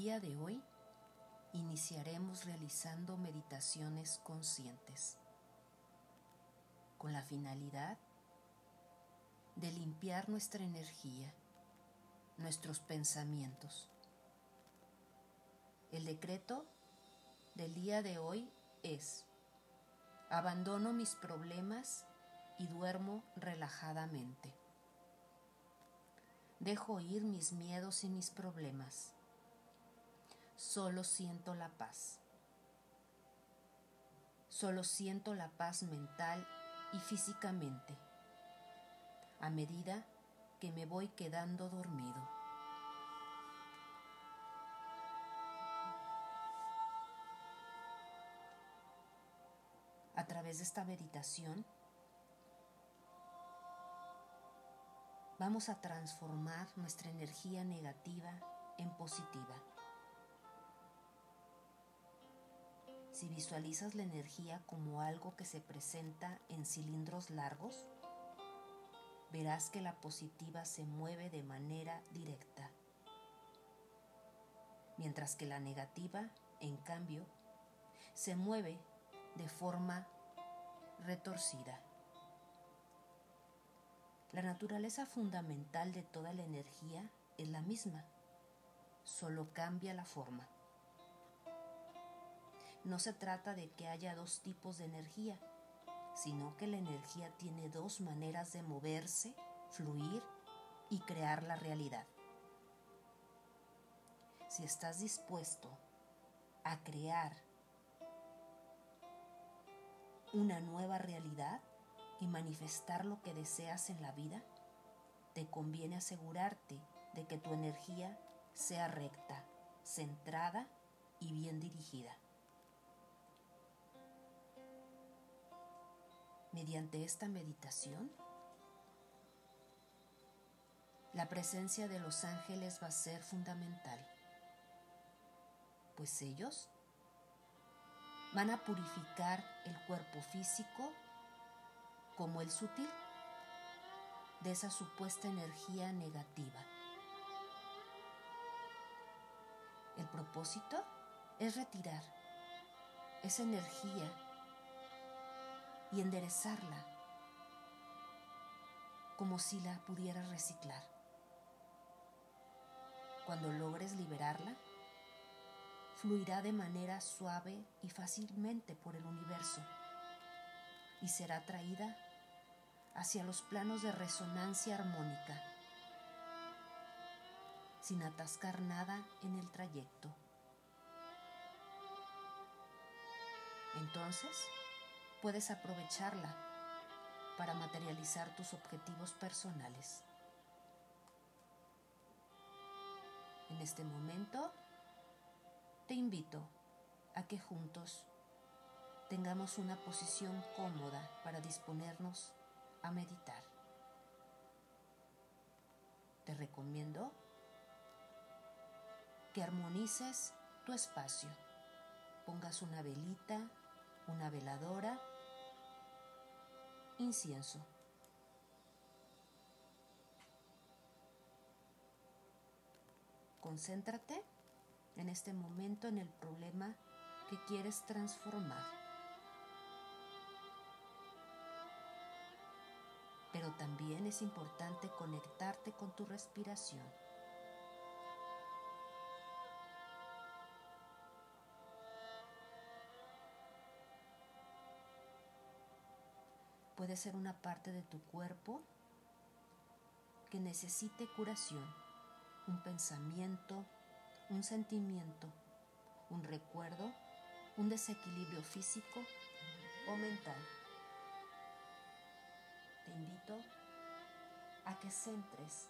día de hoy iniciaremos realizando meditaciones conscientes con la finalidad de limpiar nuestra energía, nuestros pensamientos. El decreto del día de hoy es, abandono mis problemas y duermo relajadamente. Dejo ir mis miedos y mis problemas. Solo siento la paz. Solo siento la paz mental y físicamente a medida que me voy quedando dormido. A través de esta meditación vamos a transformar nuestra energía negativa en positiva. Si visualizas la energía como algo que se presenta en cilindros largos, verás que la positiva se mueve de manera directa, mientras que la negativa, en cambio, se mueve de forma retorcida. La naturaleza fundamental de toda la energía es la misma, solo cambia la forma. No se trata de que haya dos tipos de energía, sino que la energía tiene dos maneras de moverse, fluir y crear la realidad. Si estás dispuesto a crear una nueva realidad y manifestar lo que deseas en la vida, te conviene asegurarte de que tu energía sea recta, centrada y bien dirigida. Mediante esta meditación, la presencia de los ángeles va a ser fundamental, pues ellos van a purificar el cuerpo físico como el sutil de esa supuesta energía negativa. El propósito es retirar esa energía y enderezarla como si la pudieras reciclar. Cuando logres liberarla, fluirá de manera suave y fácilmente por el universo y será traída hacia los planos de resonancia armónica, sin atascar nada en el trayecto. Entonces, puedes aprovecharla para materializar tus objetivos personales. En este momento, te invito a que juntos tengamos una posición cómoda para disponernos a meditar. Te recomiendo que armonices tu espacio, pongas una velita, una veladora incienso. Concéntrate en este momento en el problema que quieres transformar. Pero también es importante conectarte con tu respiración. Puede ser una parte de tu cuerpo que necesite curación, un pensamiento, un sentimiento, un recuerdo, un desequilibrio físico o mental. Te invito a que centres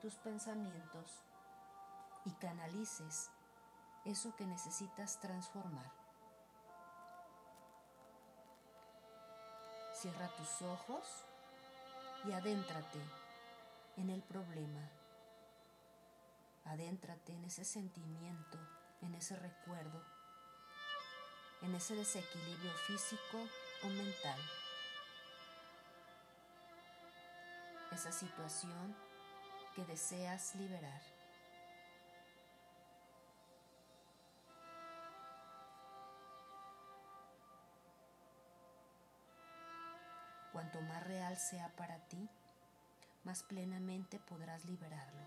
tus pensamientos y canalices eso que necesitas transformar. Cierra tus ojos y adéntrate en el problema. Adéntrate en ese sentimiento, en ese recuerdo, en ese desequilibrio físico o mental. Esa situación que deseas liberar. Cuanto más real sea para ti, más plenamente podrás liberarlo.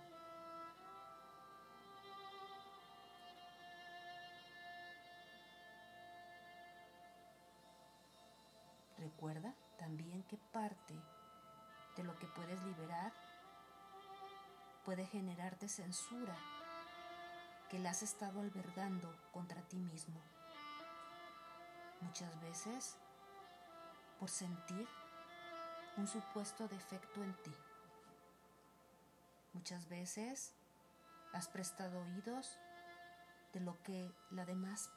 Recuerda también que parte de lo que puedes liberar puede generarte censura que la has estado albergando contra ti mismo. Muchas veces por sentir un supuesto defecto en ti. Muchas veces has prestado oídos de lo que la demás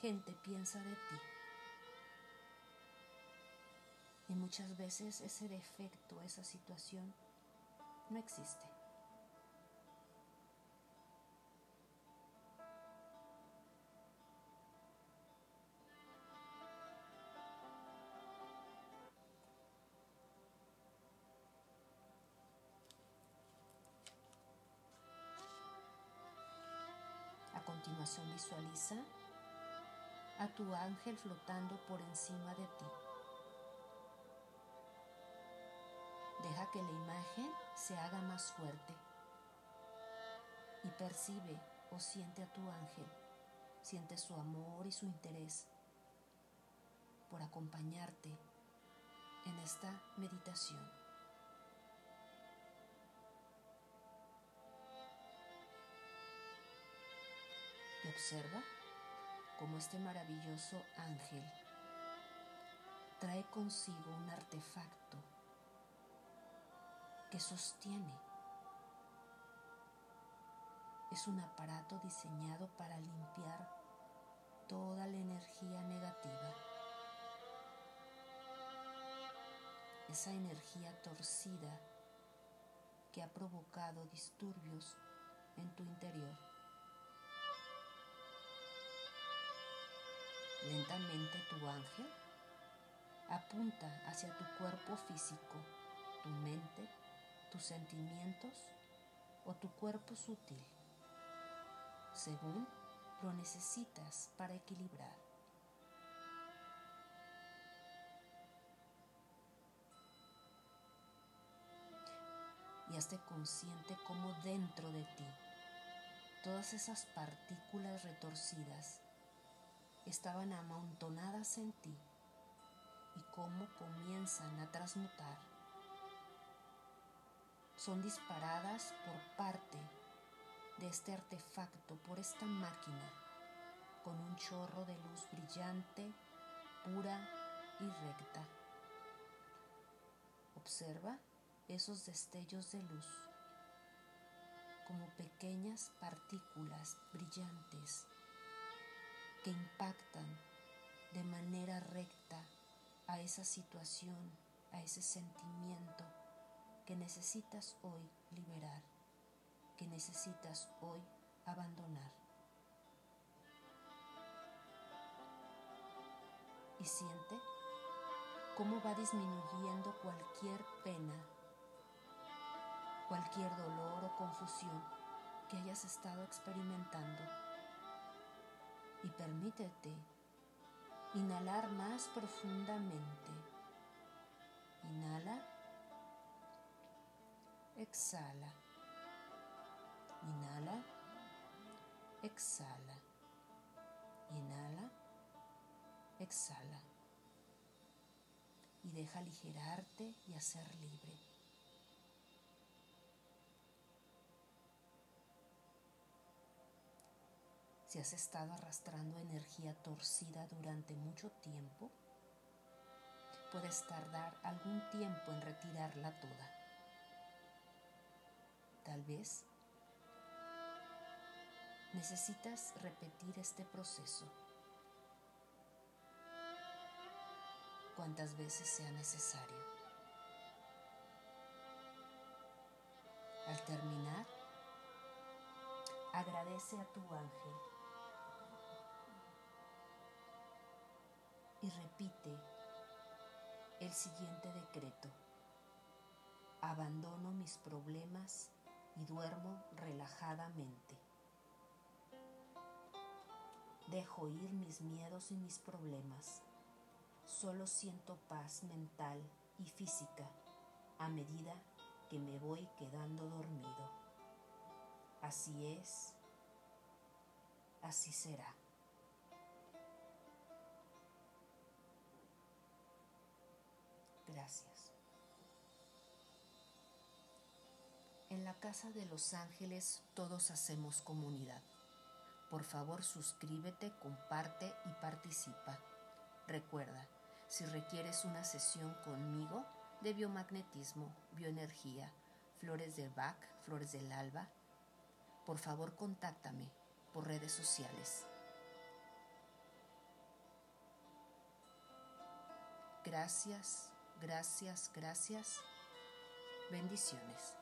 gente piensa de ti. Y muchas veces ese defecto, esa situación, no existe. Continuación visualiza a tu ángel flotando por encima de ti. Deja que la imagen se haga más fuerte y percibe o siente a tu ángel. Siente su amor y su interés por acompañarte en esta meditación. Observa cómo este maravilloso ángel trae consigo un artefacto que sostiene. Es un aparato diseñado para limpiar toda la energía negativa. Esa energía torcida que ha provocado disturbios en tu interior. Lentamente tu ángel apunta hacia tu cuerpo físico, tu mente tus sentimientos o tu cuerpo sutil, según lo necesitas para equilibrar. Y hazte consciente como dentro de ti todas esas partículas retorcidas estaban amontonadas en ti y cómo comienzan a transmutar son disparadas por parte de este artefacto, por esta máquina, con un chorro de luz brillante, pura y recta. Observa esos destellos de luz como pequeñas partículas brillantes que impactan de manera recta a esa situación, a ese sentimiento que necesitas hoy liberar, que necesitas hoy abandonar. Y siente cómo va disminuyendo cualquier pena, cualquier dolor o confusión que hayas estado experimentando. Y permítete inhalar más profundamente. Inhala exhala. Inhala, exhala. Inhala, exhala. Y deja aligerarte y hacer libre. Si has estado arrastrando energía torcida durante mucho tiempo, puedes tardar algún tiempo en retirarla toda. Tal vez necesitas repetir este proceso cuantas veces sea necesario. Al terminar, agradece a tu ángel repite el siguiente decreto. Abandono mis problemas y duermo relajadamente. Dejo ir mis miedos y mis problemas. Solo siento paz mental y física a medida que me voy quedando dormido. Así es, así será. Gracias. En la Casa de los Ángeles todos hacemos comunidad. Por favor suscríbete, comparte y participa. Recuerda, si requieres una sesión conmigo de biomagnetismo, bioenergía, flores de Bach, flores del alba, por favor contáctame por redes sociales. Gracias, gracias, gracias. Bendiciones.